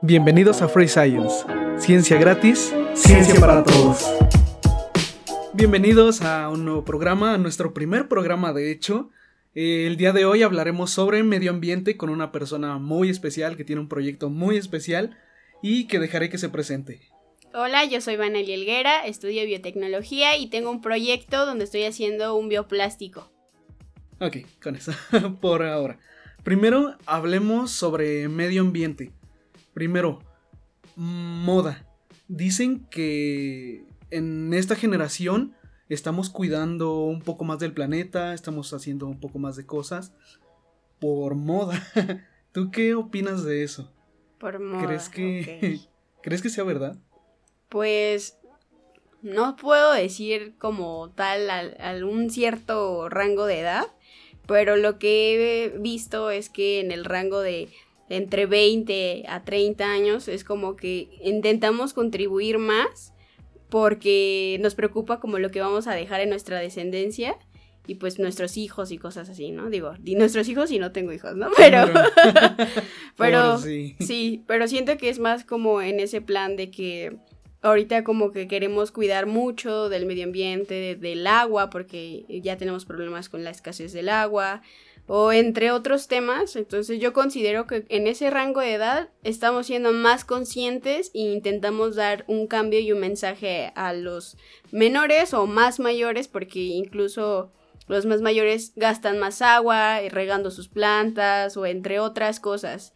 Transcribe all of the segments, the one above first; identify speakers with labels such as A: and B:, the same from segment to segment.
A: Bienvenidos a Free Science, ciencia gratis, ciencia para todos. Bienvenidos a un nuevo programa, a nuestro primer programa de hecho. Eh, el día de hoy hablaremos sobre medio ambiente con una persona muy especial que tiene un proyecto muy especial y que dejaré que se presente.
B: Hola, yo soy Vanelli Elguera, estudio biotecnología y tengo un proyecto donde estoy haciendo un bioplástico.
A: Ok, con eso, por ahora. Primero hablemos sobre medio ambiente. Primero, moda. Dicen que en esta generación estamos cuidando un poco más del planeta, estamos haciendo un poco más de cosas por moda. ¿Tú qué opinas de eso?
B: Por moda.
A: ¿Crees que, ¿crees que sea verdad?
B: Pues no puedo decir como tal algún cierto rango de edad, pero lo que he visto es que en el rango de entre 20 a 30 años, es como que intentamos contribuir más porque nos preocupa como lo que vamos a dejar en nuestra descendencia y pues nuestros hijos y cosas así, ¿no? Digo, y nuestros hijos y no tengo hijos, ¿no? Pero, pero, sí. sí, pero siento que es más como en ese plan de que ahorita como que queremos cuidar mucho del medio ambiente, del agua, porque ya tenemos problemas con la escasez del agua, o entre otros temas. Entonces yo considero que en ese rango de edad estamos siendo más conscientes e intentamos dar un cambio y un mensaje a los menores o más mayores porque incluso los más mayores gastan más agua eh, regando sus plantas o entre otras cosas.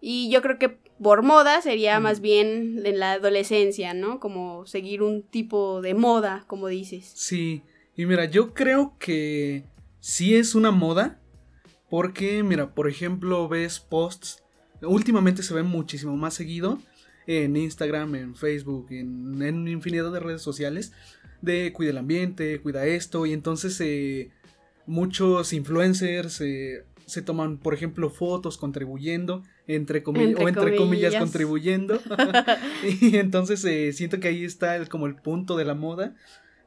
B: Y yo creo que por moda sería más bien en la adolescencia, ¿no? Como seguir un tipo de moda, como dices.
A: Sí, y mira, yo creo que sí es una moda, porque, mira, por ejemplo, ves posts, últimamente se ven muchísimo más seguido en Instagram, en Facebook, en, en infinidad de redes sociales, de cuida el ambiente, cuida esto, y entonces eh, muchos influencers eh, se toman, por ejemplo, fotos contribuyendo, entre, comillas, o entre comillas, contribuyendo, y entonces eh, siento que ahí está como el punto de la moda,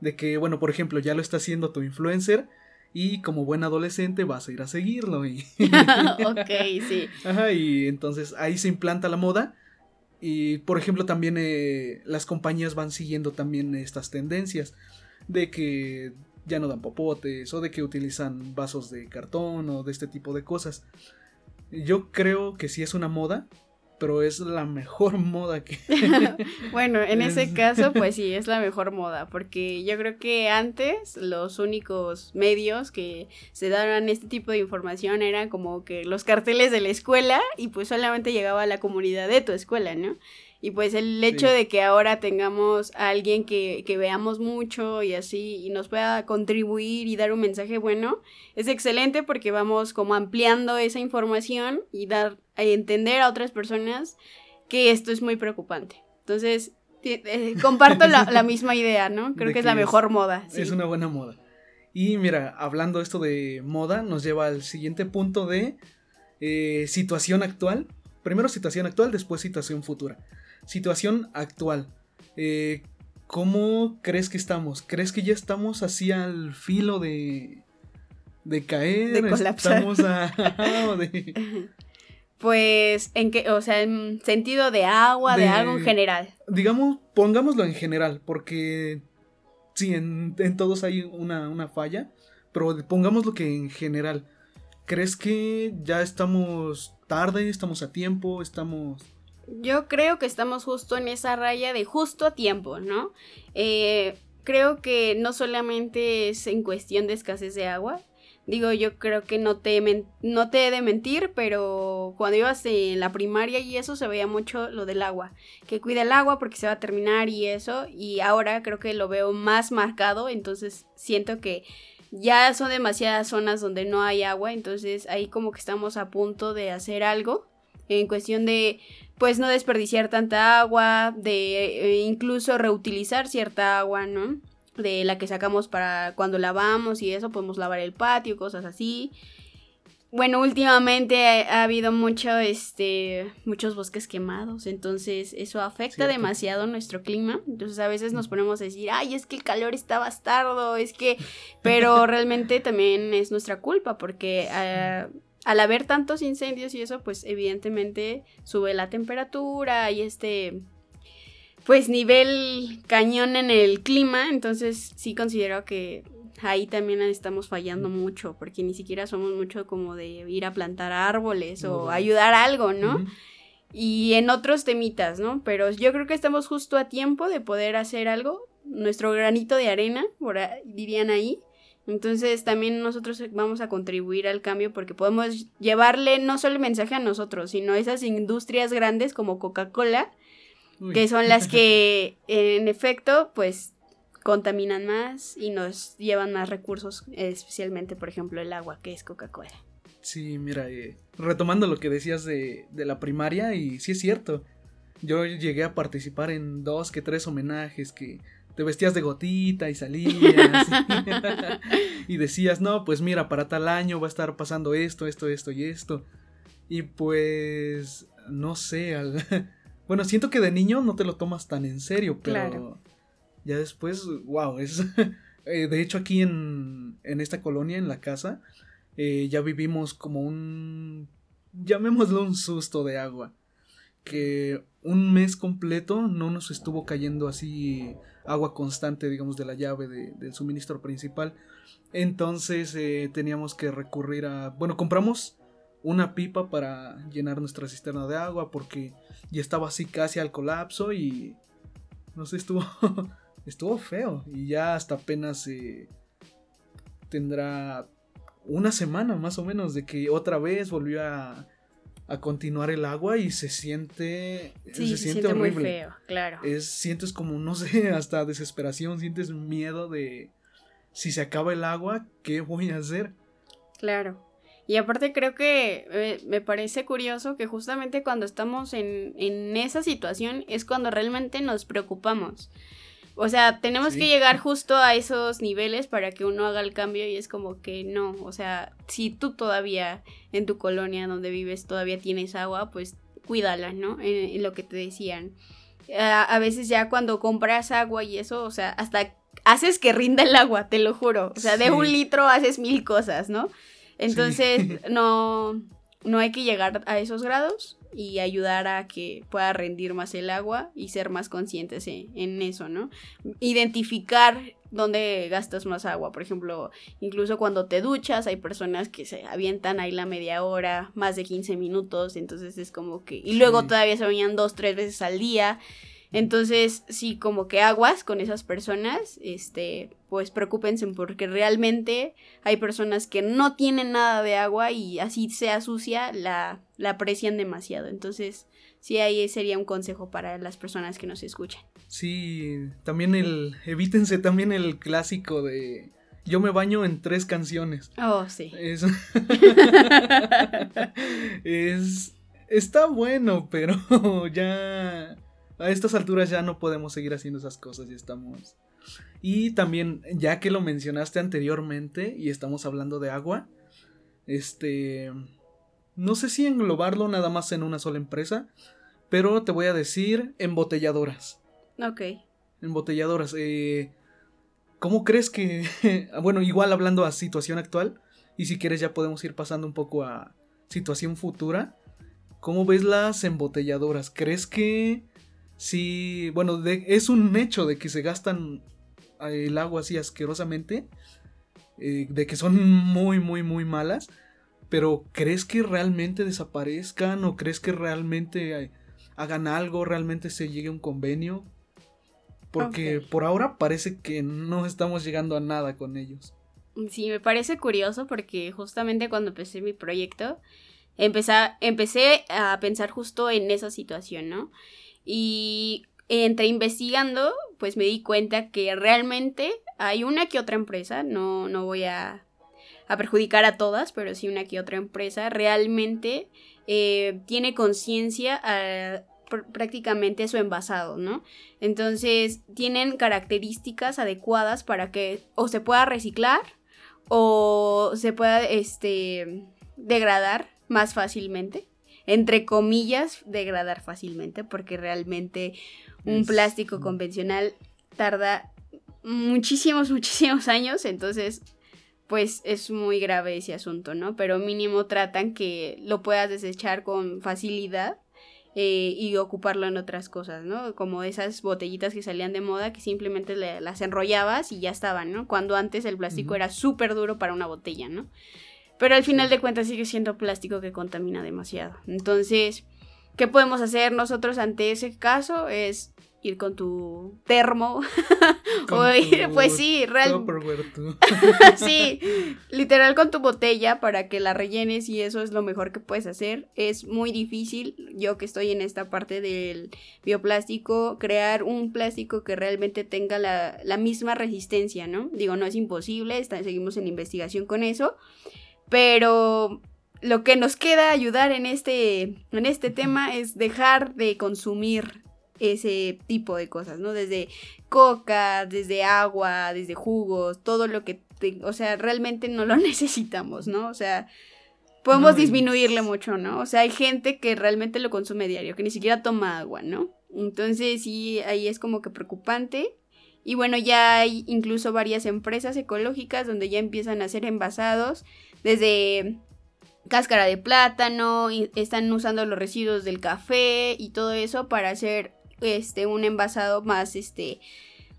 A: de que, bueno, por ejemplo, ya lo está haciendo tu influencer, y como buen adolescente vas a ir a seguirlo. Y
B: ok, sí.
A: Ajá, y entonces ahí se implanta la moda. Y por ejemplo también eh, las compañías van siguiendo también estas tendencias de que ya no dan popotes o de que utilizan vasos de cartón o de este tipo de cosas. Yo creo que sí es una moda, pero es la mejor moda que...
B: bueno, en ese caso, pues sí, es la mejor moda, porque yo creo que antes los únicos medios que se daban este tipo de información eran como que los carteles de la escuela y pues solamente llegaba a la comunidad de tu escuela, ¿no? Y pues el hecho de que ahora tengamos a alguien que, que, veamos mucho y así y nos pueda contribuir y dar un mensaje bueno, es excelente porque vamos como ampliando esa información y dar a entender a otras personas que esto es muy preocupante. Entonces, eh, comparto la, misma idea, ¿no? Creo que, es la mejor moda.
A: Es una buena moda. Y mira, hablando esto de moda, nos lleva al siguiente punto de eh, situación actual. Primero situación actual, después situación futura situación actual. Eh, ¿Cómo crees que estamos? ¿Crees que ya estamos así al filo de, de caer?
B: De colapsar.
A: Estamos a,
B: Pues, en qué, o sea, en sentido de agua, de, algo en general.
A: Digamos, pongámoslo en general, porque sí, en, en todos hay una, una falla, pero pongámoslo que en general. ¿Crees que ya estamos tarde, estamos a tiempo, estamos
B: yo creo que estamos justo en esa raya de justo a tiempo, ¿no? Eh, creo que no solamente es en cuestión de escasez de agua. Digo, yo creo que no te, no te he de mentir, pero cuando ibas en la primaria y eso se veía mucho lo del agua. Que cuida el agua porque se va a terminar y eso. Y ahora creo que lo veo más marcado, entonces siento que ya son demasiadas zonas donde no hay agua, entonces ahí como que estamos a punto de hacer algo en cuestión de pues no desperdiciar tanta agua, de eh, incluso reutilizar cierta agua, ¿no? De la que sacamos para cuando lavamos y eso, podemos lavar el patio, cosas así. Bueno, últimamente ha, habido mucho, este, muchos bosques quemados, entonces eso afecta demasiado nuestro clima. Entonces a veces nos ponemos a decir, ay, es que el calor está bastardo, es que, pero realmente también es nuestra culpa porque... Uh, al haber tantos incendios y eso, pues evidentemente sube la temperatura y este, pues nivel cañón en el clima, entonces sí considero que ahí también estamos fallando mucho, porque ni siquiera somos mucho como de ir a plantar árboles o ayudar a algo, ¿no? Y en otros temitas, ¿no? Pero yo creo que estamos justo a tiempo de poder hacer algo, nuestro granito de arena, dirían ahí, entonces también nosotros vamos a contribuir al cambio porque podemos llevarle no solo el mensaje a nosotros, sino a esas industrias grandes como Coca-Cola, que son las que en efecto pues contaminan más y nos llevan más recursos, especialmente por ejemplo el agua que es Coca-Cola.
A: Sí, mira, eh, retomando lo que decías de, de la primaria y sí es cierto, yo llegué a participar en dos que tres homenajes que te vestías de gotita y salías y, decías, no, pues mira, para tal año va a estar pasando esto, esto, esto y esto. Y pues, no sé, bueno, siento que de niño no te lo tomas tan en serio, pero ya después, wow, es... Eh, de hecho aquí en, en esta colonia, en la casa, eh, ya vivimos como un, llamémoslo un susto de agua que un mes completo no nos estuvo cayendo así agua constante, digamos, de la llave del suministro principal. Entonces eh, teníamos que recurrir a... Bueno, compramos una pipa para llenar nuestra cisterna de agua porque ya estaba así casi al colapso y... No sé, estuvo... estuvo feo y ya hasta apenas eh, tendrá una semana más o menos de que otra vez volvió a a continuar el agua y se siente
B: se, siente, horrible. muy feo, claro.
A: Es sientes como no sé, hasta desesperación, sientes miedo de si se acaba el agua, ¿qué voy a hacer?
B: Claro. Y aparte creo que eh, me parece curioso que justamente cuando estamos en, en esa situación es cuando realmente nos preocupamos. O sea, tenemos que llegar justo a esos niveles para que uno haga el cambio y es como que no, o sea, si tú todavía en tu colonia donde vives todavía tienes agua, pues cuídala, ¿no? En, lo que te decían. A, veces ya cuando compras agua y eso, o sea, hasta haces que rinda el agua, te lo juro. O sea, de un litro haces mil cosas, ¿no? Entonces, no, no hay que llegar a esos grados y ayudar a que pueda rendir más el agua y ser más conscientes en, eso, ¿no? Identificar dónde gastas más agua, por ejemplo, incluso cuando te duchas hay personas que se avientan ahí la media hora, más de 15 minutos, entonces es como que... Y luego todavía se bañan dos, tres veces al día. Entonces, sí, como que aguas con esas personas, este, pues preocúpense porque realmente hay personas que no tienen nada de agua y así sea sucia, la, la aprecian demasiado. Entonces, sí, ahí sería un consejo para las personas que nos escuchan.
A: Sí, también el, evítense también el clásico de yo me baño en tres canciones.
B: Oh, sí.
A: Es, es está bueno, pero ya a estas alturas ya no podemos seguir haciendo esas cosas y estamos... Y también, ya que lo mencionaste anteriormente y estamos hablando de agua, este... No sé si englobarlo nada más en una sola empresa, pero te voy a decir embotelladoras.
B: Ok.
A: Embotelladoras. Eh, ¿Cómo crees que... bueno, igual hablando a situación actual, y si quieres ya podemos ir pasando un poco a situación futura. ¿Cómo ves las embotelladoras? ¿Crees que sí, bueno, es un hecho de que se gastan eh, el agua así asquerosamente, eh, de que son muy, muy, muy malas, pero ¿crees que realmente desaparezcan o crees que realmente hagan algo, realmente se llegue a un convenio? Porque por ahora parece que no estamos llegando a nada con ellos.
B: Sí, me parece curioso porque justamente cuando empecé mi proyecto, empecé, empecé a pensar justo en esa situación, ¿no? Y entre investigando, pues me di cuenta que realmente hay una que otra empresa, no, no voy a, a perjudicar a todas, pero sí una que otra empresa, realmente eh, tiene conciencia prácticamente su envasado, ¿no? Entonces tienen características adecuadas para que o se pueda reciclar o se pueda este, degradar más fácilmente entre comillas, degradar fácilmente, porque realmente un plástico convencional tarda muchísimos, muchísimos años, entonces pues es muy grave ese asunto, ¿no? Pero mínimo tratan que lo puedas desechar con facilidad eh, y ocuparlo en otras cosas, ¿no? Como esas botellitas que salían de moda que simplemente las enrollabas y ya estaban, ¿no? Cuando antes el plástico era súper duro para una botella, ¿no? Pero al final de cuentas sigue siendo plástico que contamina demasiado. Entonces, ¿qué podemos hacer nosotros ante ese caso? Es ir con tu termo o ir, pues sí, real... sí, literal con tu botella para que la rellenes y eso es lo mejor que puedes hacer. Es muy difícil, yo que estoy en esta parte del bioplástico, crear un plástico que realmente tenga la, la misma resistencia, ¿no? Digo, no es imposible, seguimos en investigación con eso, pero lo que nos queda ayudar en este, en este tema es dejar de consumir ese tipo de cosas, ¿no? Desde coca, desde agua, desde jugos, todo lo que, o sea, realmente no lo necesitamos, ¿no? O sea, podemos disminuirle mucho, ¿no? O sea, hay gente que realmente lo consume diario, que ni siquiera toma agua, ¿no? Entonces sí, ahí es como que preocupante. Y bueno, ya hay incluso varias empresas ecológicas donde ya empiezan a hacer envasados desde cáscara de plátano, y están usando los residuos del café y todo eso para hacer este, un envasado más, este,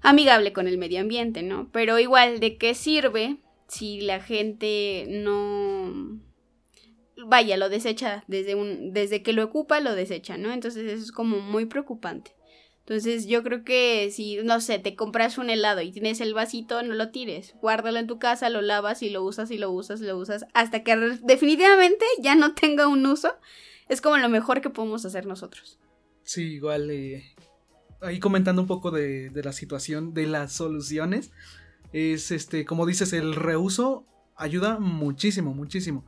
B: amigable con el medio ambiente, ¿no? Pero igual, ¿de qué sirve si la gente no... Vaya, lo desecha desde un... desde que lo ocupa, lo desecha, ¿no? Entonces eso es como muy preocupante. Entonces yo creo que si, no sé, te compras un helado y tienes el vasito, no lo tires. Guárdalo en tu casa, lo lavas y lo usas y lo usas y lo usas hasta que definitivamente ya no tenga un uso. Es como lo mejor que podemos hacer nosotros.
A: Sí, igual eh, ahí comentando un poco de, la situación, de las soluciones, es este, como dices, el reuso ayuda muchísimo, muchísimo.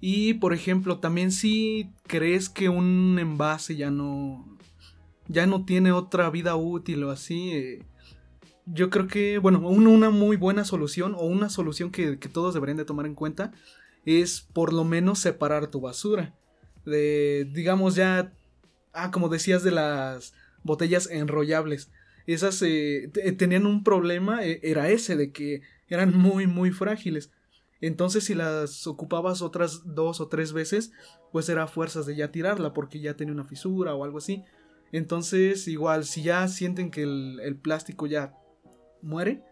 A: Y por ejemplo, también si crees que un envase ya no, ya no tiene otra vida útil o así, eh, yo creo que, bueno, una, muy buena solución o una solución que, que, todos deberían de tomar en cuenta es por lo menos separar tu basura. De, digamos, ya Ah, como decías de las botellas enrollables. Esas eh, tenían un problema, eh, era ese, de que eran muy, muy frágiles. Entonces, si las ocupabas otras dos o tres veces, pues era fuerzas de ya tirarla, porque ya tenía una fisura o algo así. Entonces, igual, si ya sienten que el, plástico ya muere,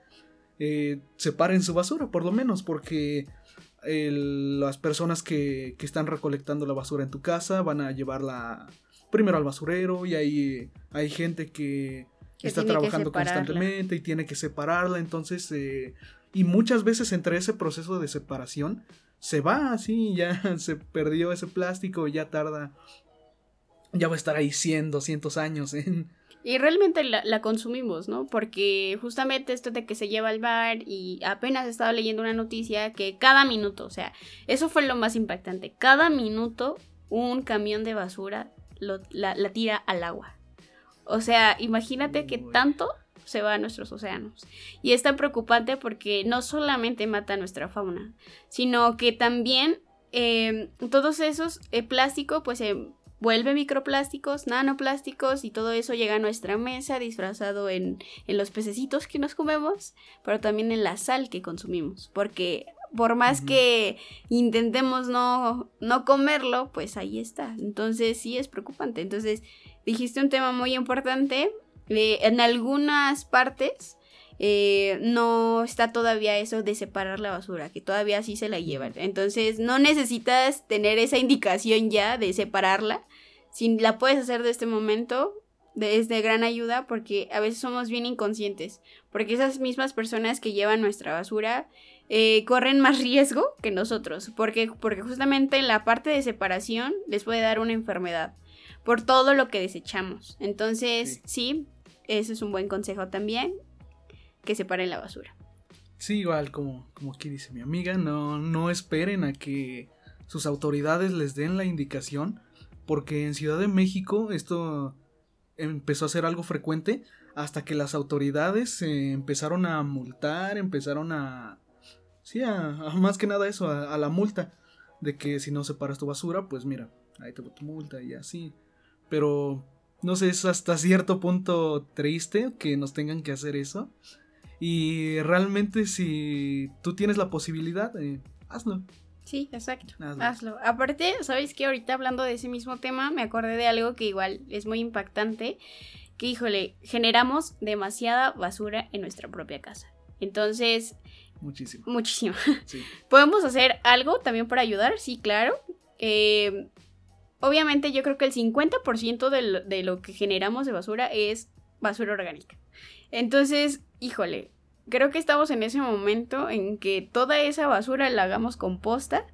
A: eh, separen su basura, por lo menos, porque las personas que, que, están recolectando la basura en tu casa van a llevarla primero al basurero y ahí hay gente que, está trabajando constantemente y tiene que separarla, entonces, eh, y muchas veces entre ese proceso de separación se va así, ya se perdió ese plástico, ya tarda, ya va a estar ahí 100, 200 años en...
B: Y realmente la, la, consumimos, ¿no? Porque justamente esto de que se lleva al bar y apenas estaba leyendo una noticia que cada minuto, o sea, eso fue lo más impactante, cada minuto un camión de basura la, tira al agua. O sea, imagínate que tanto se va a nuestros océanos. Y es tan preocupante porque no solamente mata a nuestra fauna, sino que también em, todos esos eh, plásticos pues se vuelve microplásticos, nanoplásticos y todo eso llega a nuestra mesa disfrazado en, en los pececitos que nos comemos, pero también en la sal que consumimos, porque por más que intentemos no, no comerlo, pues ahí está. Entonces sí es preocupante. Entonces dijiste un tema muy importante. Eh, en algunas partes eh, no está todavía eso de separar la basura, que todavía sí se la llevan. Entonces no necesitas tener esa indicación ya de separarla. Si la puedes hacer de este momento, es de gran ayuda porque a veces somos bien inconscientes. Porque esas mismas personas que llevan nuestra basura eh, corren más riesgo que nosotros, porque, porque justamente en la parte de separación les puede dar una enfermedad por todo lo que desechamos. Entonces, sí, ese es un buen consejo también, que separen la basura.
A: Sí, igual como, como aquí dice mi amiga, no, no esperen a que sus autoridades les den la indicación, porque en Ciudad de México esto empezó a ser algo frecuente hasta que las autoridades empezaron a multar, empezaron a, Sí, a, más que nada eso, a, la multa. De que si no separas tu basura, pues mira, ahí te tu multa y así. Pero, no sé, es hasta cierto punto triste que nos tengan que hacer eso. Y realmente si tú tienes la posibilidad, eh, hazlo.
B: Sí, exacto. Hazlo. Aparte, ¿sabes qué? Ahorita hablando de ese mismo tema, me acordé de algo que igual es muy impactante, que híjole, generamos demasiada basura en nuestra propia casa. Entonces...
A: Muchísimo.
B: Muchísimo. ¿Podemos hacer algo también para ayudar? Sí, claro. Eh, obviamente yo creo que el 50% de lo, de lo que generamos de basura es basura orgánica. Entonces, híjole, creo que estamos en ese momento en que toda esa basura la hagamos composta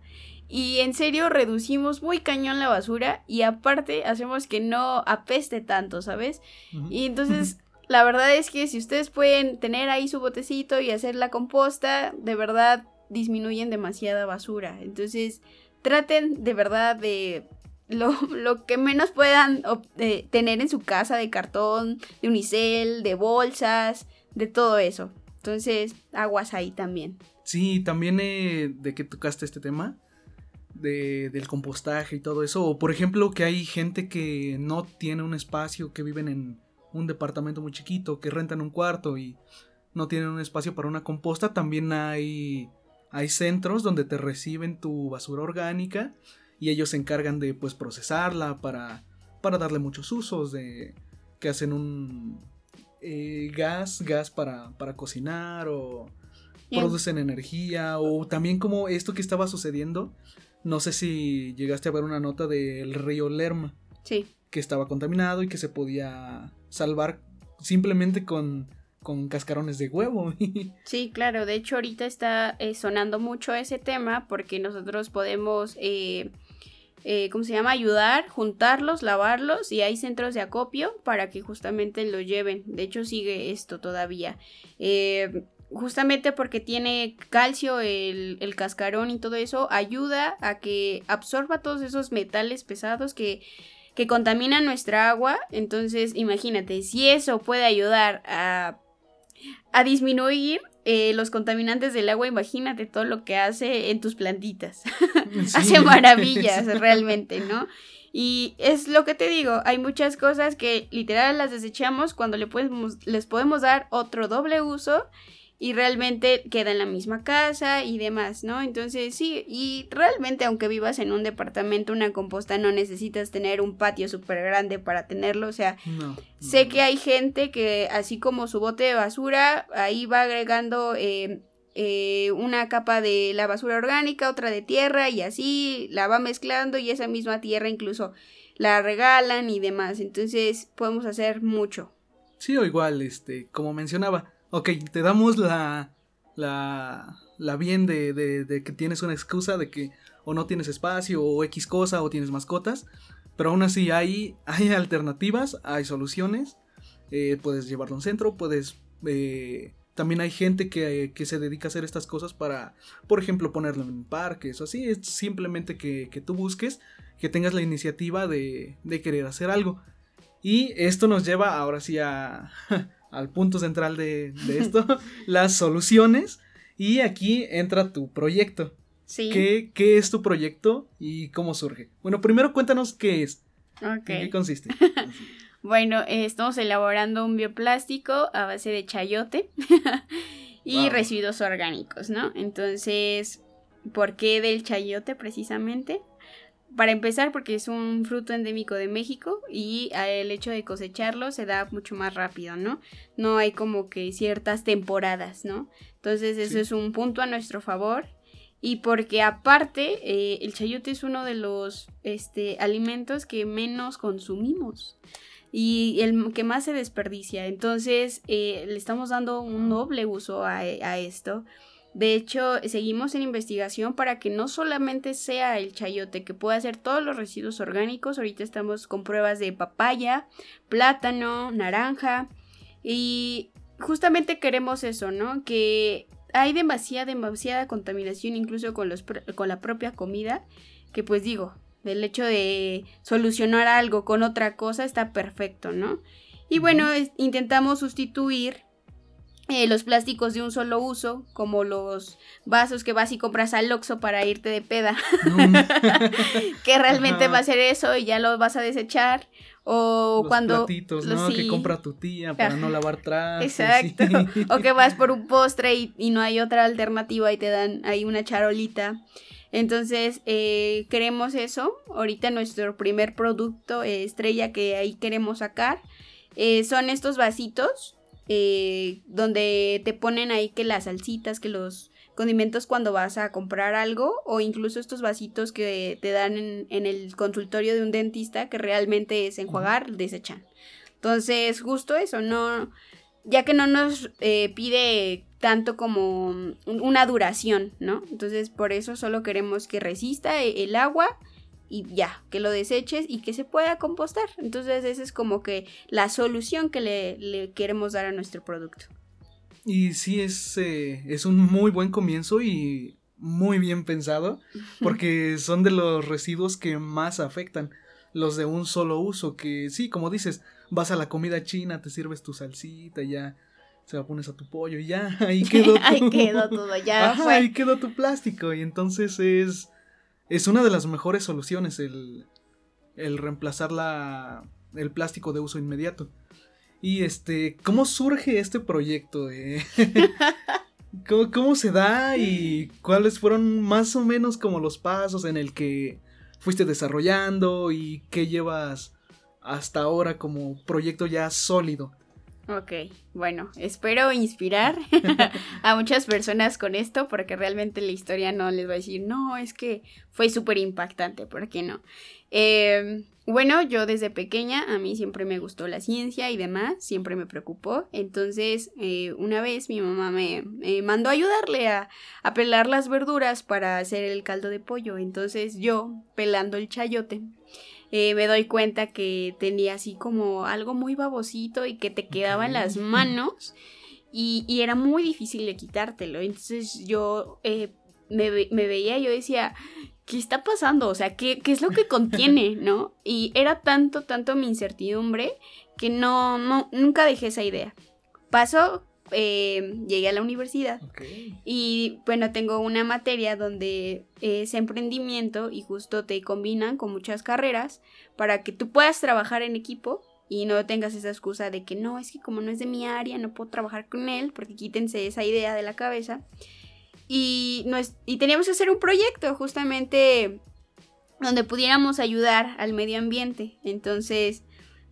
B: y en serio reducimos muy cañón la basura y aparte hacemos que no apeste tanto, ¿sabes? Y entonces la verdad es que si ustedes pueden tener ahí su botecito y hacer la composta, de verdad disminuyen demasiada basura. Entonces traten de verdad de lo, lo, que menos puedan tener en su casa de cartón, de unicel, de bolsas, de todo eso. Entonces, aguas ahí también.
A: Sí, también eh, de que tocaste este tema de, del compostaje y todo eso. O por ejemplo, que hay gente que no tiene un espacio, que viven en un departamento muy chiquito, que rentan un cuarto y no tienen un espacio para una composta. También hay, hay centros donde te reciben tu basura orgánica y ellos se encargan de pues procesarla para, para darle muchos usos, de que hacen un eh, gas, gas para, para cocinar o producen energía o también como esto que estaba sucediendo, no sé si llegaste a ver una nota del río Lerma.
B: Sí.
A: Que estaba contaminado y que se podía salvar simplemente con, con cascarones de huevo.
B: sí, claro. De hecho, ahorita está eh, sonando mucho ese tema porque nosotros podemos eh, eh, ¿cómo se llama? Ayudar, juntarlos, lavarlos y hay centros de acopio para que justamente lo lleven. De hecho sigue esto todavía. Eh, justamente porque tiene calcio el, el, cascarón y todo eso, ayuda a que absorba todos esos metales pesados que, que contaminan nuestra agua. Entonces, imagínate, si eso puede ayudar a, a disminuir eh, los contaminantes del agua, imagínate todo lo que hace en tus plantitas. hace maravillas realmente, ¿no? Y es lo que te digo, hay muchas cosas que literal las desechamos cuando le podemos, les podemos dar otro doble uso y realmente queda en la misma casa y demás, ¿no? Entonces sí, y realmente aunque vivas en un departamento, una composta no necesitas tener un patio súper grande para tenerlo, o sea, sé que hay gente que así como su bote de basura, ahí va agregando eh, eh, una capa de la basura orgánica, otra de tierra y así la va mezclando y esa misma tierra incluso la regalan y demás, entonces podemos hacer mucho.
A: Sí, o igual, este, como mencionaba, ok, te damos la, la, la bien de, de, que tienes una excusa de que o no tienes espacio o X cosa o tienes mascotas, pero aún así hay, hay alternativas, hay soluciones, eh, puedes llevarlo a un centro, puedes... Eh, también hay gente que, que, se dedica a hacer estas cosas para, por ejemplo, ponerlo en parques o así. Es simplemente que, que tú busques, que tengas la iniciativa de, de, querer hacer algo. Y esto nos lleva ahora sí a, al punto central de, esto, las soluciones. Y aquí entra tu proyecto.
B: Sí.
A: ¿Qué, ¿Qué, es tu proyecto y cómo surge? Bueno, primero cuéntanos qué es. ¿En qué consiste?
B: bueno, eh, estamos elaborando un bioplástico a base de chayote y residuos orgánicos, ¿no? Entonces, ¿por qué del chayote precisamente? Para empezar porque es un fruto endémico de México y el hecho de cosecharlo se da mucho más rápido, ¿no? No hay como que ciertas temporadas, ¿no? Entonces eso es un punto a nuestro favor y porque aparte eh, el chayote es uno de los este, alimentos que menos consumimos y el que más se desperdicia. Entonces eh, le estamos dando un doble uso a, a esto. De hecho, seguimos en investigación para que no solamente sea el chayote, que pueda ser todos los residuos orgánicos. Ahorita estamos con pruebas de papaya, plátano, naranja. Y justamente queremos eso, ¿no? Que hay demasiada, demasiada contaminación incluso con, los, con la propia comida. Que pues digo, el hecho de solucionar algo con otra cosa está perfecto, ¿no? Y bueno, intentamos sustituir eh, los plásticos de un solo uso, como los vasos que vas y compras al Oxxo para irte de peda, que realmente va a ser eso y ya lo vas a desechar, O
A: Los
B: cuando...
A: platitos,
B: los-
A: ¿no? Que compra tu tía para no lavar trastes.
B: Exacto.
A: sí.
B: O que vas por un postre y, y no hay otra alternativa y te dan ahí una charolita. Entonces, eh, queremos eso. Ahorita nuestro primer producto eh, estrella que ahí queremos sacar eh, son estos vasitos eh, donde te ponen ahí que las salsitas, que los condimentos cuando vas a comprar algo o incluso estos vasitos que te dan en, en el consultorio de un dentista que realmente es enjuagar, desechan. Entonces, justo eso, no, ya que no nos eh, pide tanto como un- una duración, ¿no? Entonces, por eso solo queremos que resista e- el agua y ya, que lo deseches y que se pueda compostar. Entonces, esa es como que la solución que le, le queremos dar a nuestro producto.
A: Y sí, es, eh, es un muy buen comienzo y muy bien pensado, porque son de los residuos que más afectan, los de un solo uso, que sí, como dices, vas a la comida china, te sirves tu salsita, ya se la pones a tu pollo y ya, ahí quedó tu...
B: Ahí quedó todo, ya
A: Ajá,
B: fue.
A: ahí quedó tu plástico y entonces es, es una de las mejores soluciones el, el reemplazar la, el plástico de uso inmediato. Y este, ¿cómo surge este proyecto? eh? ¿Cómo, cómo se da y cuáles fueron más o menos como los pasos en el que fuiste desarrollando y qué llevas hasta ahora como proyecto ya sólido?
B: Ok, bueno, espero inspirar a muchas personas con esto porque realmente la historia no les va a decir, no, es que fue súper impactante, ¿por qué no? Eh, bueno, yo desde pequeña a mí siempre me gustó la ciencia y demás, siempre me preocupó, entonces eh, una vez mi mamá me, mandó a ayudarle a, a pelar las verduras para hacer el caldo de pollo, entonces yo pelando el chayote eh, me doy cuenta que tenía así como algo muy babosito y que te quedaba en las manos y, y era muy difícil de quitártelo. Entonces yo eh, me, me veía y yo decía, ¿qué está pasando? O sea, ¿qué, qué es lo que contiene? ¿No? Y era tanto, tanto mi incertidumbre que no, no, nunca dejé esa idea. Pasó, eh, llegué a la universidad
A: Ok.
B: y bueno, tengo una materia donde es emprendimiento y justo te combinan con muchas carreras para que tú puedas trabajar en equipo y no tengas esa excusa de que no, es que como no es de mi área, no puedo trabajar con él, porque quítense esa idea de la cabeza. Y, teníamos que hacer un proyecto justamente donde pudiéramos ayudar al medio ambiente. Entonces,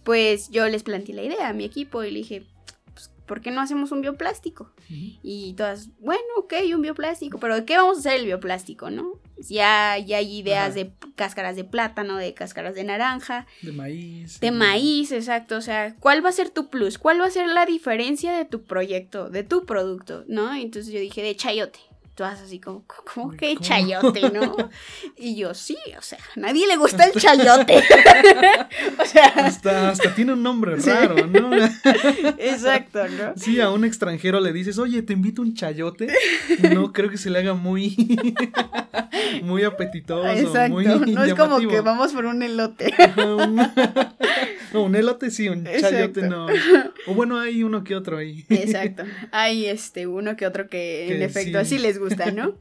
B: pues yo les planteé la idea a mi equipo y le dije, pues, ¿por qué no hacemos un bioplástico? Y todas, bueno, ok, un bioplástico, pero ¿de qué vamos a hacer el bioplástico, no? Ya, ya hay ideas de cáscaras de plátano, de cáscaras de naranja,
A: De maíz.
B: de maíz, exacto. O sea, ¿cuál va a ser tu plus? ¿Cuál va a ser la diferencia de tu proyecto, de tu producto, no? Entonces yo dije, de chayote. Todas así como, ¿cómo que
A: ¿cómo?
B: chayote, no? Y yo, sí, o sea, a nadie le gusta el chayote. o sea,
A: Hasta, hasta tiene un nombre
B: Sí.
A: raro, ¿no?
B: exacto, ¿no?
A: Sí, a un extranjero le dices, oye, te invito un chayote. No creo que se le haga muy, muy apetitoso.
B: Exacto,
A: muy
B: no es como que vamos por un elote.
A: No, un elote sí, un chayote
B: Exacto.
A: no. O bueno, hay uno que otro ahí.
B: Exacto. Hay este uno que otro que, en efecto
A: sí.
B: así les gusta, ¿no?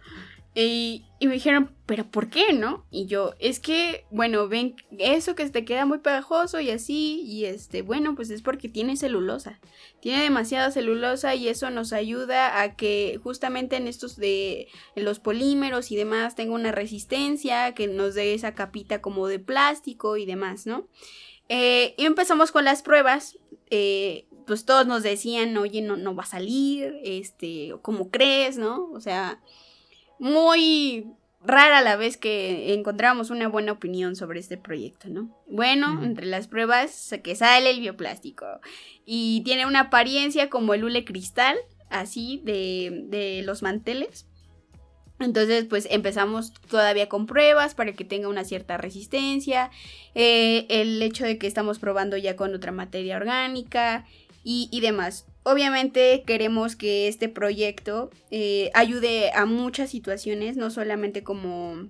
B: Y, y me dijeron, ¿pero por qué, no? Y yo, es que, bueno, ven, eso que te queda muy pegajoso y así, y este, bueno, pues es porque tiene celulosa. Tiene demasiada celulosa y eso nos ayuda a que justamente en estos de en los polímeros y demás tenga una resistencia, que nos dé esa capita como de plástico y demás, ¿no? Eh, y empezamos con las pruebas. eh, pues todos nos decían, oye, no, no va a salir, este, ¿cómo crees, no? O sea, muy rara la vez que encontramos una buena opinión sobre este proyecto, ¿no? Bueno, entre las pruebas que sale el bioplástico y tiene una apariencia como el hule cristal, así de, de los manteles. Entonces, pues empezamos todavía con pruebas para que tenga una cierta resistencia. eh, el hecho de que estamos probando ya con otra materia orgánica y, demás. Obviamente queremos que este proyecto eh, ayude a muchas situaciones, no solamente como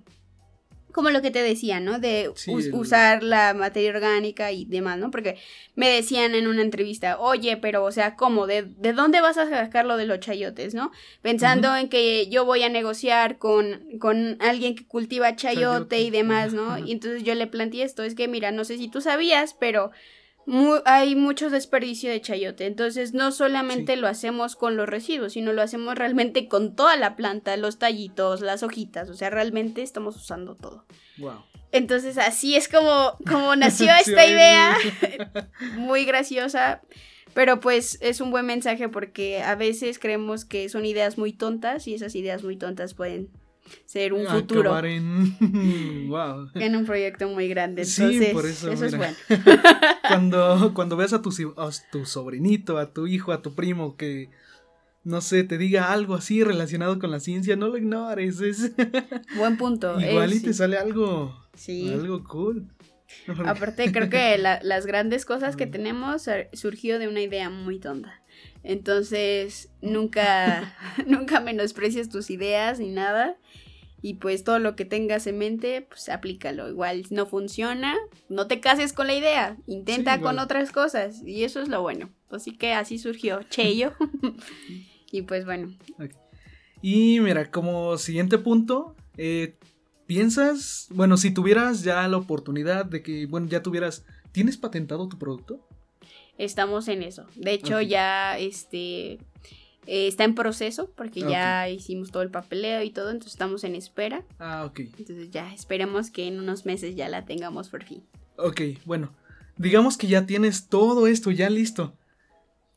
B: como lo que te decía, ¿no? De usar la materia orgánica y demás, ¿no? Porque me decían en una entrevista, oye, pero, o sea, ¿cómo? ¿De, de dónde vas a sacar lo de los chayotes, no? Pensando en que yo voy a negociar con, con alguien que cultiva chayote, y demás, ¿no? Y entonces yo le planteé esto, es que, mira, no sé si tú sabías, pero hay mucho desperdicio de chayote. Entonces, no solamente lo hacemos con los residuos, sino lo hacemos realmente con toda la planta, los tallitos, las hojitas. O sea, realmente estamos usando todo. Wow. Entonces, así es como, como nació esta idea. Muy graciosa. Pero pues es un buen mensaje porque a veces creemos que son ideas muy tontas y esas ideas muy tontas pueden ser un futuro.
A: En...
B: en un proyecto muy grande. Entonces, sí, por eso, eso es bueno.
A: cuando, cuando ves a tu, a tu sobrinito, a tu hijo, a tu primo que no sé, te diga algo así relacionado con la ciencia, no lo ignores. Es...
B: Buen punto.
A: Igual y te sale algo, sí. algo cool.
B: Aparte, creo que las grandes cosas que tenemos surgió de una idea muy tonta. Entonces, nunca, nunca menosprecies tus ideas ni nada. Y pues todo lo que tengas en mente, pues aplícalo. Igual no funciona, no te cases con la idea, intenta con otras cosas. Y eso es lo bueno. Así que así surgió Cheyo. y pues bueno.
A: Y mira, como siguiente punto, eh, ¿piensas, bueno, si tuvieras ya la oportunidad de que, bueno, ya tuvieras, ¿tienes patentado tu producto?
B: Estamos en eso. De hecho, ya este eh, está en proceso porque ya hicimos todo el papeleo y todo, entonces estamos en espera.
A: Ah, ok.
B: Entonces ya esperemos que en unos meses ya la tengamos por fin.
A: Ok, bueno. Digamos que ya tienes todo esto ya listo.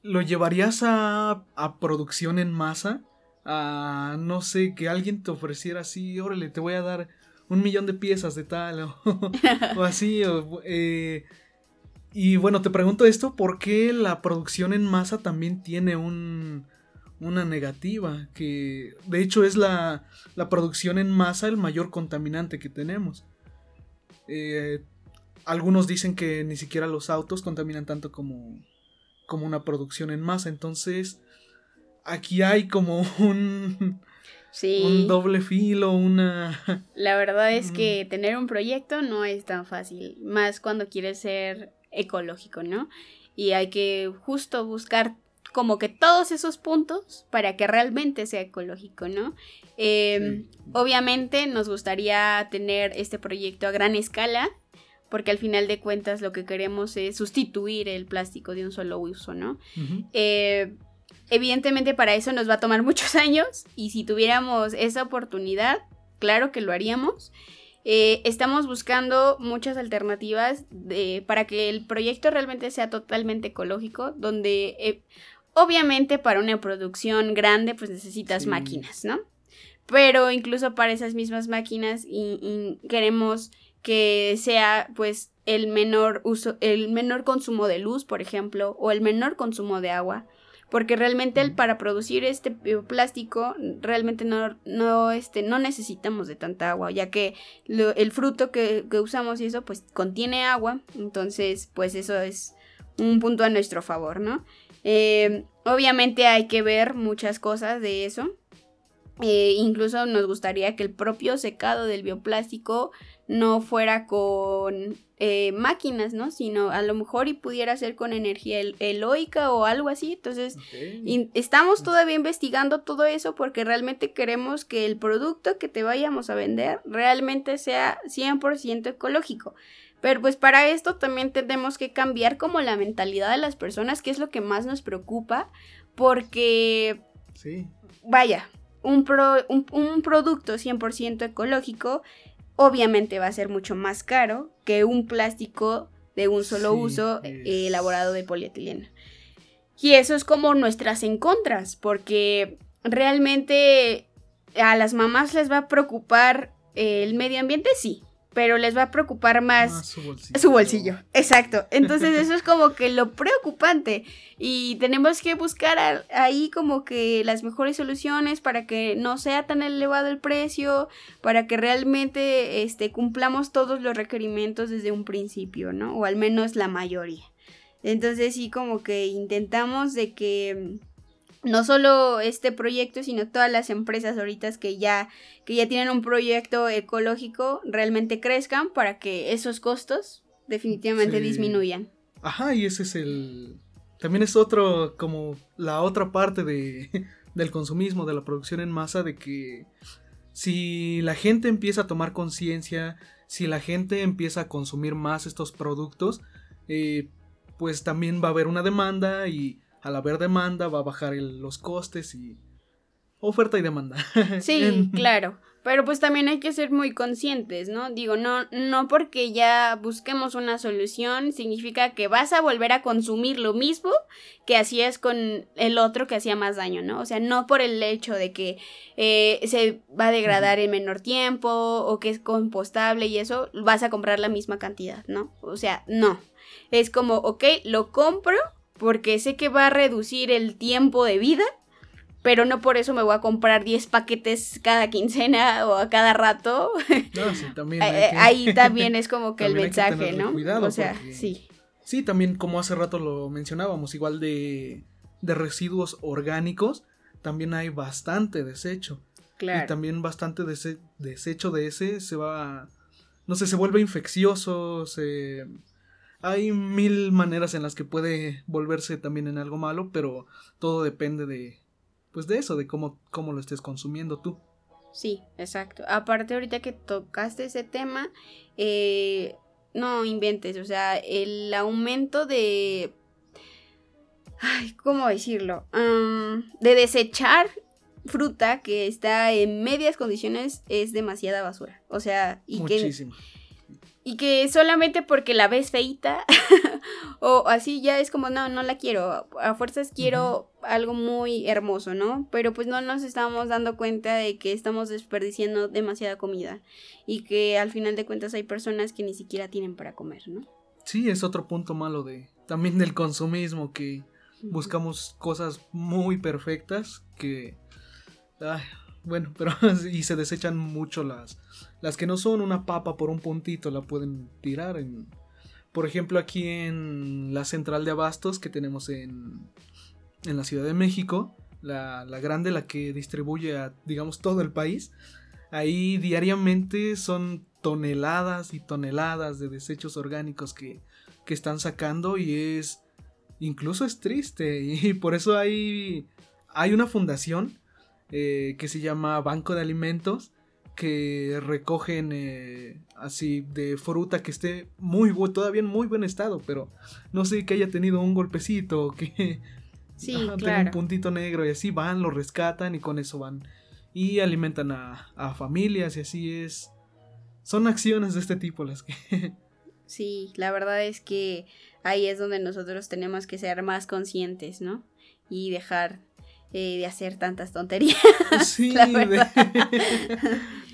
A: ¿Lo llevarías a, a producción en masa? A, no sé, que alguien te ofreciera así, órale, te voy a dar un millón de piezas de tal o, o así, o, eh, y bueno, te pregunto esto, ¿por qué la producción en masa también tiene un, una negativa? Que de hecho es la, la producción en masa el mayor contaminante que tenemos. Eh, algunos dicen que ni siquiera los autos contaminan tanto como, como una producción en masa. Entonces, aquí hay como un, un doble filo, una...
B: La verdad es que tener un proyecto no es tan fácil, más cuando quieres ser ecológico, ¿no? Y hay que justo buscar como que todos esos puntos para que realmente sea ecológico, ¿no? Em, obviamente nos gustaría tener este proyecto a gran escala, porque al final de cuentas lo que queremos es sustituir el plástico de un solo uso, ¿no? Eh, evidentemente para eso nos va a tomar muchos años y si tuviéramos esa oportunidad, claro que lo haríamos. Eh, estamos buscando muchas alternativas de, para que el proyecto realmente sea totalmente ecológico, donde eh, obviamente para una producción grande pues necesitas máquinas, ¿no? Pero incluso para esas mismas máquinas y, queremos que sea pues el menor uso, el menor consumo de luz, por ejemplo, o el menor consumo de agua porque realmente el, para producir este plástico realmente no, no, este, no necesitamos de tanta agua, ya que el fruto que, usamos y eso pues contiene agua, entonces pues eso es un punto a nuestro favor, ¿no? Eh, obviamente hay que ver muchas cosas de eso. Eh, incluso nos gustaría que el propio secado del bioplástico no fuera con eh, máquinas, ¿no? Sino a lo mejor y pudiera ser con energía eloica o algo así. Entonces, estamos todavía investigando todo eso porque realmente queremos que el producto que te vayamos a vender realmente sea 100% ecológico. Pero pues para esto también tenemos que cambiar como la mentalidad de las personas, que es lo que más nos preocupa, porque... Sí. Vaya, un, un, un producto 100% ecológico obviamente va a ser mucho más caro que un plástico de un solo uso eh, elaborado de polietileno. Y eso es como nuestras en contras, porque realmente a las mamás les va a preocupar el medio ambiente, sí, pero les va a preocupar más, su, bolsillo. Exacto. Entonces eso es como que lo preocupante y tenemos que buscar ahí como que las mejores soluciones para que no sea tan elevado el precio, para que realmente este, cumplamos todos los requerimientos desde un principio, ¿no? O al menos la mayoría. Entonces sí como que intentamos de que no solo este proyecto, sino todas las empresas ahorita que ya, que ya tienen un proyecto ecológico realmente crezcan para que esos costos definitivamente disminuyan.
A: Ajá, y ese es el... También es otro, como la otra parte de, del consumismo, de la producción en masa, de que si la gente empieza a tomar conciencia, si la gente empieza a consumir más estos productos, eh, pues también va a haber una demanda y al haber demanda va a bajar los costes y oferta y demanda.
B: Sí, claro. Pero pues también hay que ser muy conscientes, ¿no? Digo, no, no porque ya busquemos una solución significa que vas a volver a consumir lo mismo que hacías con el otro que hacía más daño, ¿no? O sea, no por el hecho de que eh, se va a degradar en menor tiempo o que es compostable y eso, vas a comprar la misma cantidad, ¿no? O sea, no. Es como, ok, lo compro porque sé que va a reducir el tiempo de vida pero no por eso me voy a comprar 10 paquetes cada quincena o a cada rato.
A: No, sí, también
B: eh, Ahí también es como que el mensaje, ¿no? Cuidado o sea, sí.
A: Sí, también como hace rato lo mencionábamos, igual de, de residuos orgánicos, también hay bastante desecho. Claro. Y también bastante desecho de ese se va, no sé, se vuelve infeccioso, se... Hay mil maneras en las que puede volverse también en algo malo, pero todo depende de, pues de eso, de cómo, cómo lo estés consumiendo tú.
B: Sí, exacto. Aparte ahorita que tocaste ese tema, eh, no inventes, o sea, el aumento de... Ay, ¿cómo decirlo? de desechar fruta que está en medias condiciones es demasiada basura. O sea, y Muchísimo. Y que solamente porque la ves feita o así ya es como, no, no la quiero. A fuerzas quiero algo muy hermoso, ¿no? Pero pues no nos estamos dando cuenta de que estamos desperdiciando demasiada comida y que al final de cuentas hay personas que ni siquiera tienen para comer, ¿no?
A: Sí, es otro punto malo de también del consumismo que buscamos cosas muy perfectas que bueno, pero y se desechan mucho las las que no son una papa por un puntito la pueden tirar en por ejemplo aquí en la central de abastos que tenemos en en la Ciudad de México, la, la grande, la que distribuye a digamos todo el país. Ahí diariamente son toneladas y toneladas de desechos orgánicos que, que están sacando y es incluso es triste y por eso hay hay una fundación eh, que se llama Banco de Alimentos que recogen eh, así de fruta que esté muy todavía en muy buen estado, pero no sé que haya tenido un golpecito, que sí, tenga un puntito negro y así van, lo rescatan y con eso van y alimentan a, a familias y así es. Son acciones de este tipo las que...
B: Sí, la verdad es que ahí es donde nosotros tenemos que ser más conscientes, ¿no? Y dejar eh, de hacer tantas tonterías.
A: Sí, de,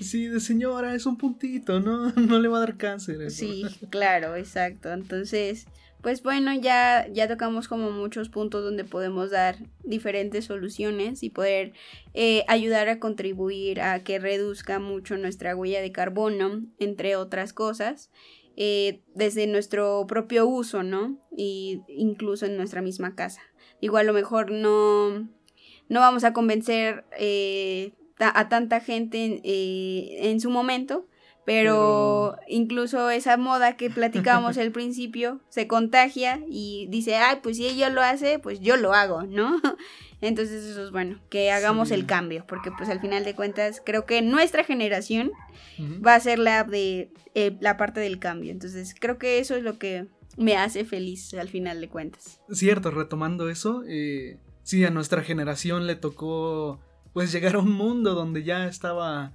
A: sí, de señora, es un puntito, ¿no? No le va a dar cáncer.
B: Sí, claro, exacto. Entonces, pues bueno, ya, ya tocamos como muchos puntos donde podemos dar diferentes soluciones y poder eh, ayudar a contribuir a que reduzca mucho nuestra huella de carbono, entre otras cosas. Eh, desde nuestro propio uso, ¿no? Y incluso en nuestra misma casa. Igual a lo mejor no, no vamos a convencer eh, a tanta gente eh, en su momento, pero, incluso esa moda que platicábamos al principio se contagia y dice, ay, pues si ella lo hace, pues yo lo hago, ¿no? Entonces eso es bueno, que hagamos el cambio, porque pues al final de cuentas creo que nuestra generación va a ser la de eh, la parte del cambio. Entonces creo que eso es lo que me hace feliz al final de cuentas.
A: Cierto, retomando eso, eh, sí, a nuestra generación le tocó pues llegar a un mundo donde ya estaba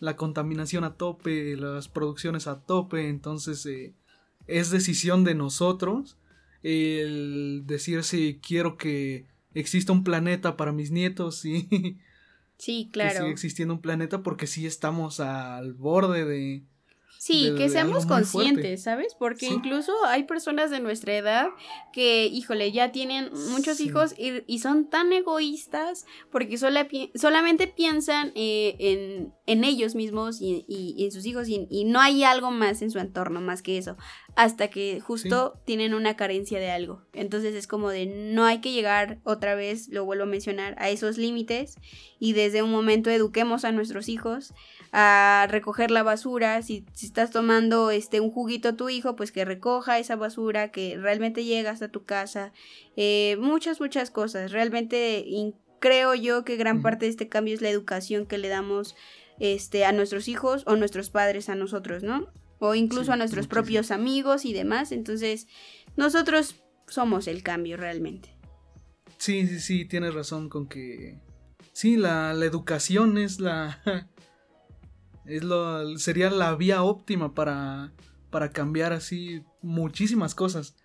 A: la contaminación a tope, las producciones a tope, entonces eh, es decisión de nosotros el decir si quiero que exista un planeta para mis nietos y
B: sí, claro.
A: que siga existiendo un planeta porque sí estamos al borde de
B: Sí,
A: de-
B: que seamos conscientes, ¿sabes? Porque
A: Sí.
B: incluso hay personas de nuestra edad que, híjole, ya tienen muchos
A: Sí.
B: hijos y, y son tan egoístas porque sola solamente piensan eh, en, en ellos mismos y, y- y en sus hijos y, y no hay algo más en su entorno más que eso, hasta que justo tienen una carencia de algo. Entonces es como de no hay que llegar otra vez, lo vuelvo a mencionar, a esos límites y desde un momento eduquemos a nuestros hijos a recoger la basura. Si, si estás tomando este un juguito tu hijo, pues que recoja esa basura, que realmente llega hasta tu casa. Eh, muchas, muchas cosas. Realmente creo yo que gran parte de este cambio es la educación que le damos este, a nuestros hijos o nuestros padres a nosotros, ¿no? O incluso
A: Sí,
B: a nuestros
A: muchísimo.
B: propios amigos y demás. Entonces, nosotros somos el cambio realmente.
A: Sí, sí, sí, tienes razón con que. Sí, la, la educación es la. Es lo, sería la vía óptima para, para cambiar así muchísimas cosas.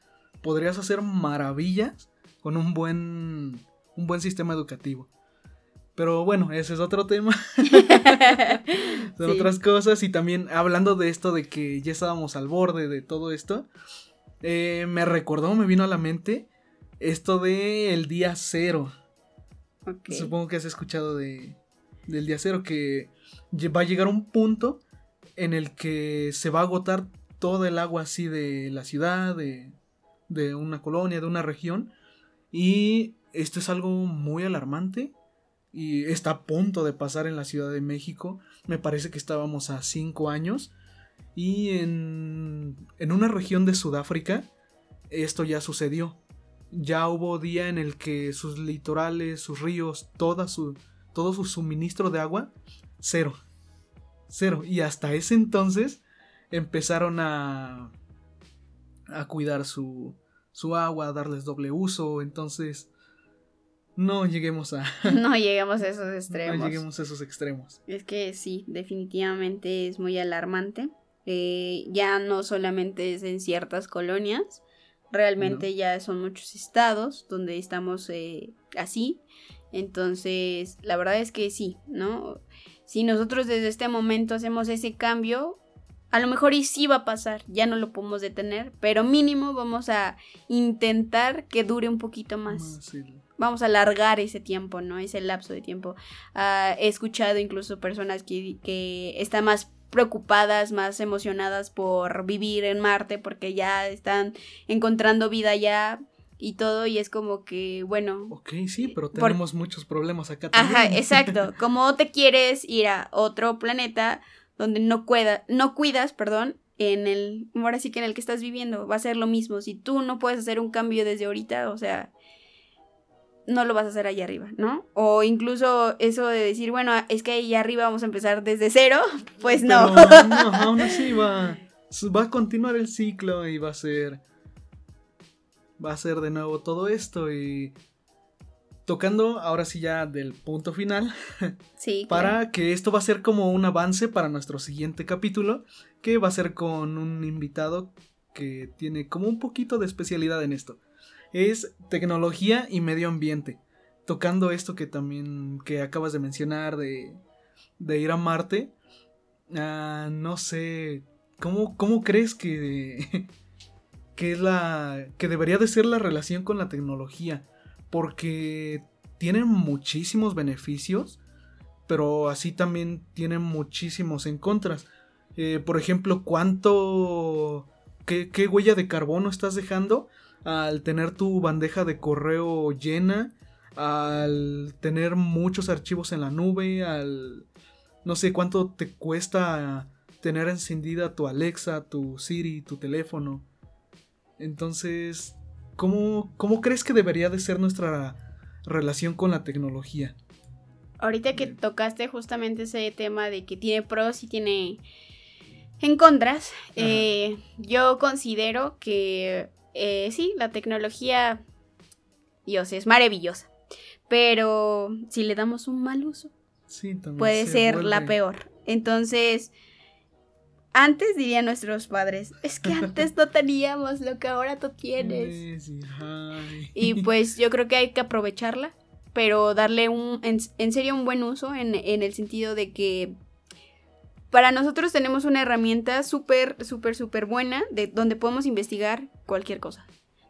A: Podrías hacer maravillas con un buen, un buen sistema educativo. Pero bueno, ese es otro tema. Son
B: Sí.
A: otras cosas. Y también hablando de esto de que ya estábamos al borde de todo esto. eh, me recordó, me vino a la mente esto de el día cero. Supongo que has escuchado de, del día cero que va a llegar un punto en el que se va a agotar todo el agua así de la ciudad, de, de una colonia, de una región. Y esto es algo muy alarmante y está a punto de pasar en la Ciudad de México. Me parece que estábamos a cinco años. Y en, en una región de Sudáfrica esto ya sucedió. Ya hubo día en el que sus litorales, sus ríos, toda su, todo su suministro de agua, cero. Cero. Y hasta ese entonces empezaron a, a cuidar su, su agua, a darles doble uso. Entonces, no lleguemos a,
B: No llegamos a esos
A: no
B: extremos.
A: lleguemos a esos extremos.
B: Es que sí, definitivamente es muy alarmante. Eh, ya no solamente es en ciertas colonias, realmente ya son muchos estados donde estamos eh, así. Entonces, la verdad es que sí, ¿no? Si nosotros desde este momento hacemos ese cambio, a lo mejor y sí va a pasar, ya no lo podemos detener, pero mínimo vamos a intentar que dure un poquito más
A: el-
B: vamos a alargar ese tiempo, ¿no? Ese lapso de tiempo. Ah, he escuchado incluso personas que, que están más preocupadas, más emocionadas por vivir en Marte porque ya están encontrando vida allá y todo y es como que, bueno,
A: Ok, sí, pero
B: Por-
A: tenemos muchos problemas acá también.
B: Ajá, exacto. Como te quieres ir a otro planeta donde no, cuida, no cuidas, perdón, en el, ahora sí que en el que estás viviendo, va a ser lo mismo. Si tú no puedes hacer un cambio desde ahorita, o sea, no lo vas a hacer allá arriba, ¿no? O incluso eso de decir, bueno, es que allá arriba vamos a empezar desde cero, pues no.
A: Pero, no, aún así va, va a continuar el ciclo y va a ser. Va a ser de nuevo todo esto y. Tocando ahora sí ya del punto final.
B: Sí.
A: Para
B: claro.
A: que esto va a ser como un avance para nuestro siguiente capítulo. Que va a ser con un invitado que tiene como un poquito de especialidad en esto. Es tecnología y medio ambiente. Tocando esto que también que acabas de mencionar de, de ir a Marte. Ah, no sé. ¿Cómo, cómo crees que, que es la. que debería de ser la relación con la tecnología? Porque tienen muchísimos beneficios. Pero así también tienen muchísimos en contras. Eh, por ejemplo, ¿cuánto. Qué, qué huella de carbono estás dejando al tener tu bandeja de correo llena? Al tener muchos archivos en la nube, al no sé cuánto te cuesta tener encendida tu Alexa, tu Siri, tu teléfono. Entonces, ¿cómo, cómo crees que debería de ser nuestra relación con la tecnología?
B: Ahorita que tocaste justamente ese tema de que tiene pros y tiene en contras, eh, yo considero que eh, sí, la tecnología, Dios, es maravillosa. Pero si le damos un mal uso,
A: Sí,
B: puede
A: se
B: ser la peor. Entonces, antes dirían nuestros padres, es que antes no teníamos lo que ahora tú tienes. Y pues yo creo que hay que aprovecharla, pero darle un, en, en serio un buen uso en, en el sentido de que para nosotros tenemos una herramienta súper, súper, súper buena de donde podemos investigar cualquier cosa.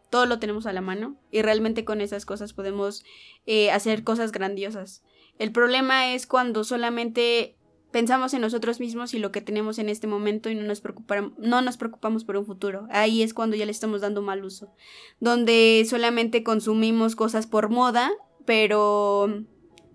B: Todo lo tenemos a la mano y realmente con esas cosas podemos eh, hacer cosas grandiosas. El problema es cuando solamente pensamos en nosotros mismos y lo que tenemos en este momento y no nos, no nos preocupamos por un futuro. Ahí es cuando ya le estamos dando mal uso. Donde solamente consumimos cosas por moda, pero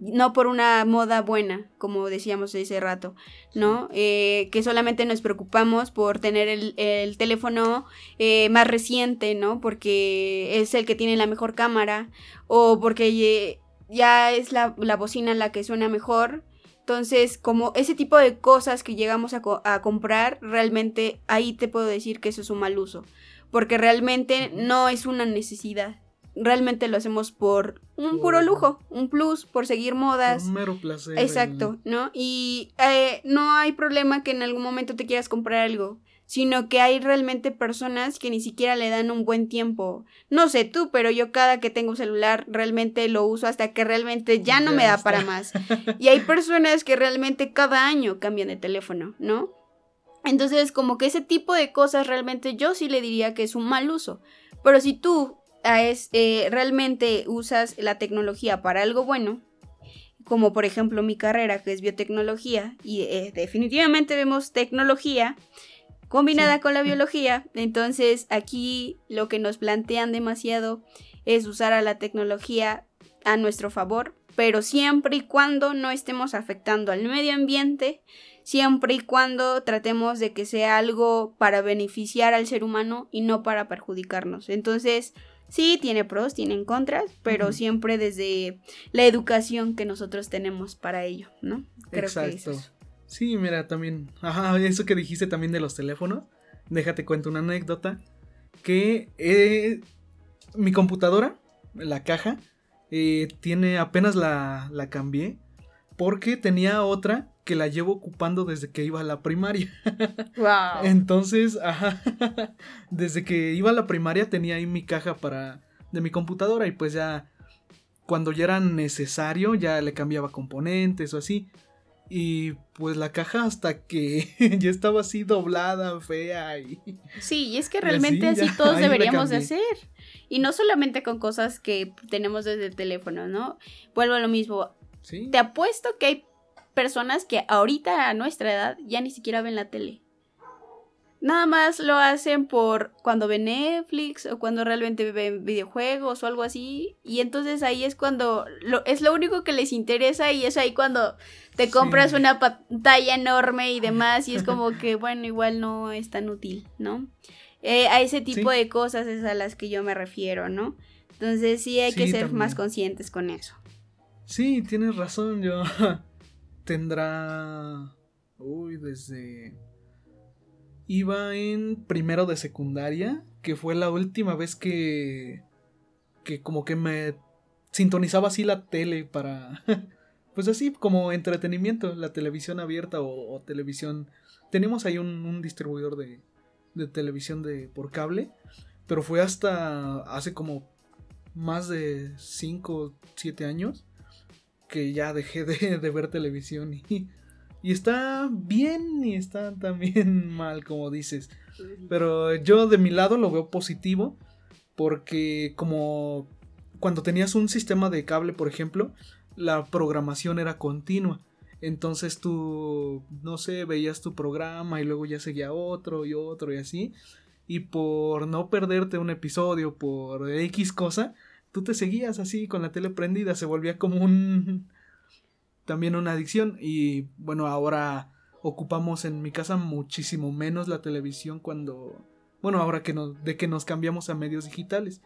B: no por una moda buena, como decíamos ese rato, ¿no? Eh, que solamente nos preocupamos por tener el, teléfono eh, más reciente, ¿no? Porque es el que tiene la mejor cámara o porque ya es la, la bocina la que suena mejor entonces, como ese tipo de cosas que llegamos a, comprar, realmente ahí te puedo decir que eso es un mal uso. Porque realmente no es una necesidad. Realmente lo hacemos por un puro lujo, un plus, por seguir modas.
A: Un mero placer.
B: Exacto, ¿no? Y eh, no hay problema que en algún momento te quieras comprar algo sino que hay realmente personas que ni siquiera le dan un buen tiempo. No sé tú, pero yo cada que tengo celular realmente lo uso hasta que realmente ya no me da para más. Y hay personas que realmente cada año cambian de teléfono, ¿no? Entonces, como que ese tipo de cosas realmente yo sí le diría que es un mal uso. Pero si tú es, eh, realmente usas la tecnología para algo bueno, como por ejemplo mi carrera que es biotecnología, y eh, definitivamente vemos tecnología, combinada con la biología. Entonces aquí lo que nos plantean demasiado es usar a la tecnología a nuestro favor, pero siempre y cuando no estemos afectando al medio ambiente, siempre y cuando tratemos de que sea algo para beneficiar al ser humano y no para perjudicarnos. Entonces, sí, tiene pros, tiene contras, pero siempre desde la educación que nosotros tenemos para ello, ¿no?
A: Creo Exacto. que Sí, mira, también. Ajá, eso que dijiste también de los teléfonos. Déjate cuento una anécdota. Que eh, mi computadora, la caja, eh, tiene apenas la, la cambié. Porque tenía otra que la llevo ocupando desde que iba a la primaria. Wow. Entonces, ajá, desde que iba a la primaria tenía ahí mi caja para de mi computadora y pues ya cuando ya era necesario ya le cambiaba componentes o así. Y pues la caja hasta que ya estaba así doblada, fea y...
B: Sí, y es que realmente así, todos deberíamos de hacer. Y no solamente con cosas que tenemos desde el teléfono, ¿no? Vuelvo a lo mismo. ¿Sí? Te apuesto que hay personas que ahorita a nuestra edad ya ni siquiera ven la tele. Nada más lo hacen por cuando ven Netflix o cuando realmente ven videojuegos o algo así. Y entonces ahí es cuando lo, es lo único que les interesa y es ahí cuando te compras una pantalla enorme y demás y es como que, bueno, igual no es tan útil, ¿no? Eh, a ese tipo de cosas es a las que yo me refiero, ¿no? Entonces sí hay que ser más conscientes con eso.
A: Sí, tienes razón, yo tendrá... Uy, desde iba en primero de secundaria, que fue la última vez que que como que me sintonizaba así la tele para pues así como entretenimiento, la televisión abierta o, televisión. Tenemos ahí un, distribuidor de, de, televisión de por cable, pero fue hasta hace como más de 5, 7 años que ya dejé de, de ver televisión y y está bien y está también mal, como dices. Pero yo de mi lado lo veo positivo. Porque como cuando tenías un sistema de cable, por ejemplo, la programación era continua. Entonces tú, no sé, veías tu programa y luego ya seguía otro y otro y así. Y por no perderte un episodio, por X cosa, tú te seguías así con la tele prendida. Se volvía como un, también una adicción y bueno, ahora ocupamos en mi casa muchísimo menos la televisión cuando, bueno, ahora que nos, de que nos cambiamos a medios digitales.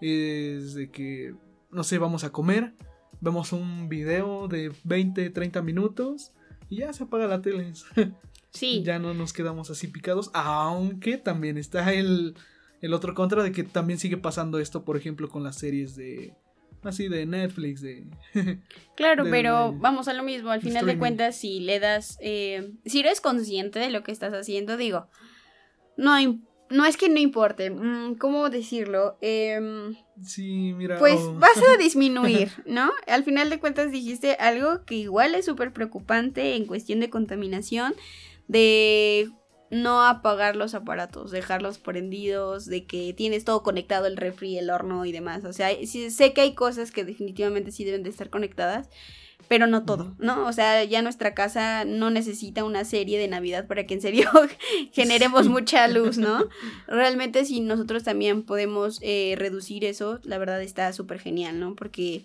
A: Es de que, no sé, vamos a comer, vemos un video de 20, 30 minutos y ya se apaga la tele. Sí. ya no nos quedamos así picados, aunque también está el, el otro contra de que también sigue pasando esto, por ejemplo, con las series de así de Netflix, de...
B: Claro, pero vamos a lo mismo, al final de cuentas, si le das, eh, si eres consciente de lo que estás haciendo, digo, no no es que no importe, mm, ¿cómo decirlo? Em,
A: sí, mira.
B: Pues
A: oh.
B: vas a disminuir, ¿no? Al final de cuentas dijiste algo que igual es súper preocupante en cuestión de contaminación, de no apagar los aparatos, dejarlos prendidos, de que tienes todo conectado, el refri, el horno y demás. O sea, sé que hay cosas que definitivamente sí deben de estar conectadas, pero no todo, ¿no? O sea, ya nuestra casa no necesita una serie de Navidad para que en serio generemos mucha luz, ¿no? Realmente si nosotros también podemos eh, reducir eso, la verdad está súper genial, ¿no? Porque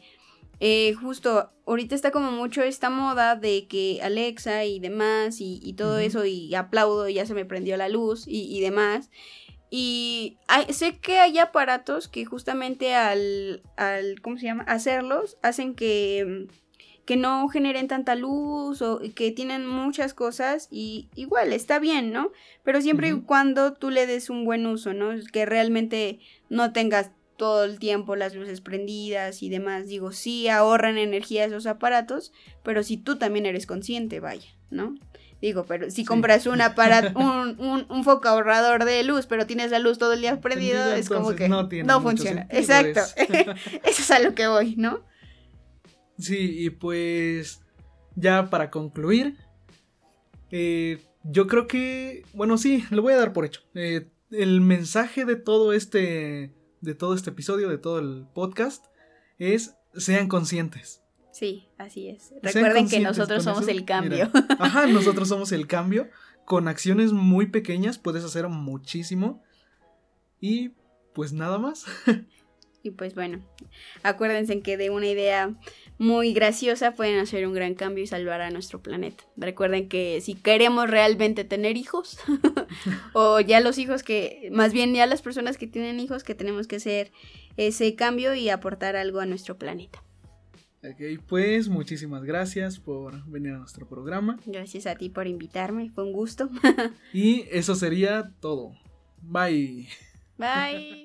B: eh, justo ahorita está como mucho esta moda de que Alexa y demás y, todo eso y aplaudo, ya se me prendió la luz y, demás. Y sé que hay aparatos que justamente al, al, ¿cómo se llama? Hacerlos hacen que, que no generen tanta luz o que tienen muchas cosas y igual está bien, ¿no? Pero siempre y cuando tú le des un buen uso, ¿no? Que realmente no tengas todo el tiempo las luces prendidas y demás. Digo, sí ahorran energía esos aparatos, pero si tú también eres consciente, vaya, ¿no? Digo, pero si compras un aparato, un, un, foco ahorrador de luz, pero tienes la luz todo el día prendido, es como que no, funciona. Exacto. Eso es a lo que voy, ¿no?
A: Sí, y pues ya para concluir, eh, yo creo que, bueno, sí, lo voy a dar por hecho. Eh, el mensaje de todo este de todo este episodio, de todo el podcast, es sean conscientes.
B: Sí, así es. Recuerden que nosotros somos el cambio.
A: ajá, nosotros somos el cambio. Con acciones muy pequeñas puedes hacer muchísimo. Y pues nada más.
B: y pues bueno, acuérdense que de una idea muy graciosa pueden hacer un gran cambio y salvar a nuestro planeta. Recuerden que si queremos realmente tener hijos, o ya los hijos que, más bien ya las personas que tienen hijos, que tenemos que hacer ese cambio y aportar algo a nuestro planeta.
A: Ok, pues muchísimas gracias por venir a nuestro programa.
B: Gracias a ti por invitarme, fue un gusto.
A: y eso sería todo. Bye.
B: Bye.